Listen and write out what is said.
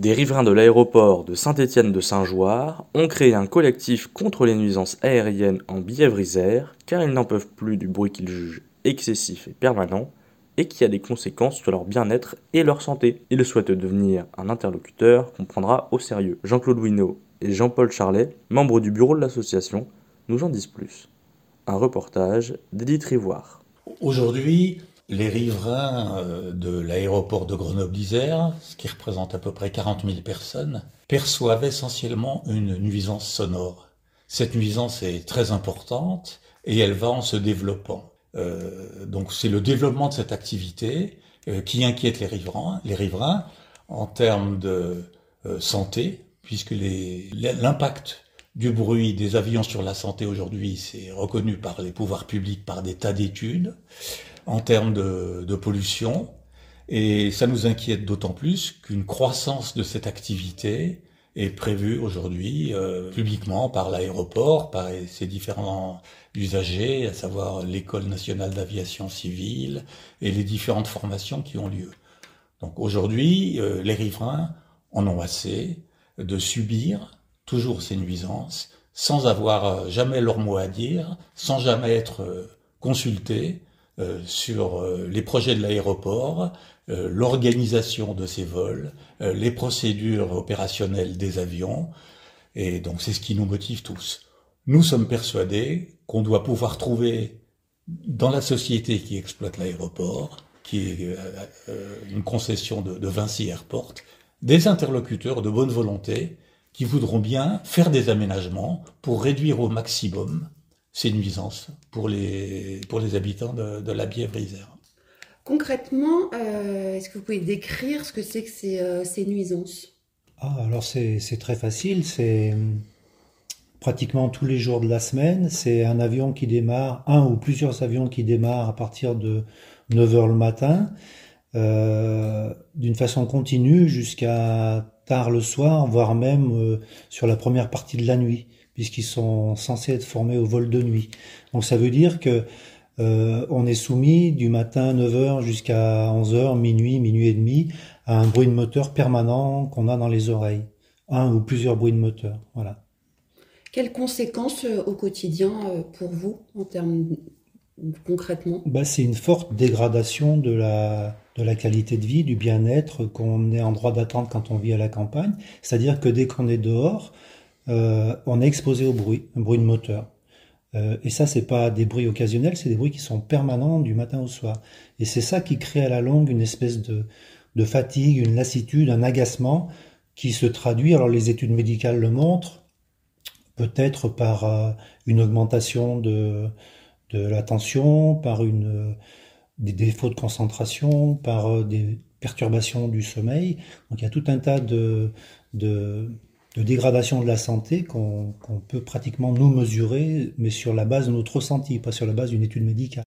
Des riverains de l'aéroport de Saint-Étienne de Saint-Joire ont créé un collectif contre les nuisances aériennes en Bièvre-Isère car ils n'en peuvent plus du bruit qu'ils jugent excessif et permanent et qui a des conséquences sur leur bien-être et leur santé. Ils souhaitent devenir un interlocuteur qu'on prendra au sérieux. Jean-Claude Wino et Jean-Paul Charlet, membres du bureau de l'association, nous en disent plus. Un reportage d'Edith Rivoire. Aujourd'hui, les riverains euh, de l'aéroport de Grenoble-Isère, ce qui représente à peu près 40 000 personnes, perçoivent essentiellement une nuisance sonore. Cette nuisance est très importante et elle va en se développant. Euh, donc c'est le développement de cette activité euh, qui inquiète les riverains, les riverains en termes de santé, puisque l'impact du bruit des avions sur la santé aujourd'hui, c'est reconnu par les pouvoirs publics par des tas d'études en termes de, pollution. Et ça nous inquiète d'autant plus qu'une croissance de cette activité est prévue aujourd'hui euh, publiquement par l'aéroport, par ses différents usagers, à savoir l'école nationale d'aviation civile et les différentes formations qui ont lieu. Donc aujourd'hui, euh, les riverains en ont assez de subir toujours ces nuisances sans avoir euh, jamais leur mot à dire, sans jamais être consultés euh, sur euh, les projets de l'aéroport, euh, l'organisation de ces vols, les procédures opérationnelles des avions. Et donc c'est ce qui nous motive tous. Nous sommes persuadés qu'on doit pouvoir trouver dans la société qui exploite l'aéroport, qui est une concession de, de Vinci Airport, des interlocuteurs de bonne volonté qui voudront bien faire des aménagements pour réduire au maximum ces nuisances pour les, pour les habitants de, la Bièvre-Isère. Concrètement, euh, est-ce que vous pouvez décrire ce que c'est que ces, euh, ces nuisances? Ah, Alors c'est très facile, c'est pratiquement tous les jours de la semaine, c'est un avion qui démarre, un ou plusieurs avions qui démarrent à partir de 9h le matin, euh, d'une façon continue jusqu'à tard le soir, voire même sur la première partie de la nuit puisqu'ils sont censés être formés au vol de nuit. Donc ça veut dire que euh, on est soumis du matin 9h jusqu'à 11h, minuit, minuit et demi, à un bruit de moteur permanent qu'on a dans les oreilles. Un ou plusieurs bruits de moteur. Voilà. Quelles conséquences euh, au quotidien euh, pour vous en termes concrètement? Bah, C'est une forte dégradation de la, de la qualité de vie, du bien-être qu'on est en droit d'attendre quand on vit à la campagne. C'est-à-dire que dès qu'on est dehors, euh, on est exposé au bruit, un bruit de moteur. Euh, et ça, c'est pas des bruits occasionnels, c'est des bruits qui sont permanents du matin au soir. Et c'est ça qui crée à la longue une espèce de, de fatigue, une lassitude, un agacement qui se traduit, alors les études médicales le montrent, peut-être par euh, une augmentation de, de la tension, par une, des défauts de concentration, par des perturbations du sommeil. Donc il y a tout un tas de, de de dégradation de la santé qu'on peut pratiquement nous mesurer, mais sur la base de notre ressenti, pas sur la base d'une étude médicale.